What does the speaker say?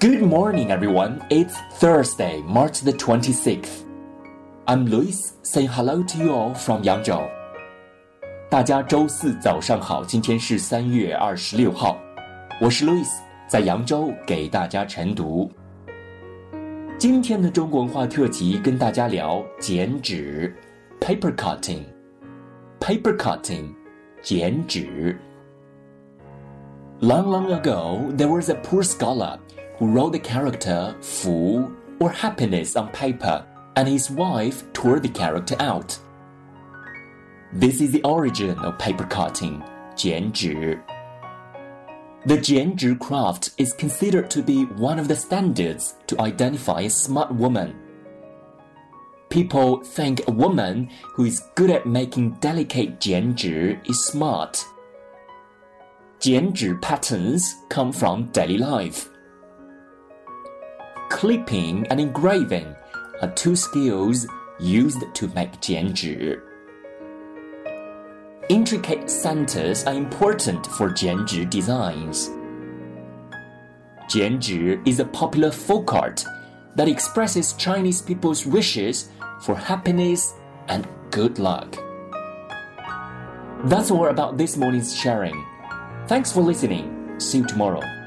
Good morning, everyone. It's Thursday, March the 26th. I'm Lewis saying hello to you all from Yangzhou. 大家周四早上好，今天是三月二十六号，我是 cutting （paper cutting）。paper cutting，剪纸。Long, long ago, there was a poor scholar who wrote the character Fu or happiness on paper, and his wife tore the character out. This is the origin of paper cutting, jianzhi. The jianzhi craft is considered to be one of the standards to identify a smart woman. People think a woman who is good at making delicate jianzhi is smart. Jianzhi patterns come from daily life clipping and engraving are two skills used to make jianzhi. Intricate centers are important for jianzhi designs. Jianzhi is a popular folk art that expresses Chinese people's wishes for happiness and good luck. That's all about this morning's sharing. Thanks for listening. See you tomorrow.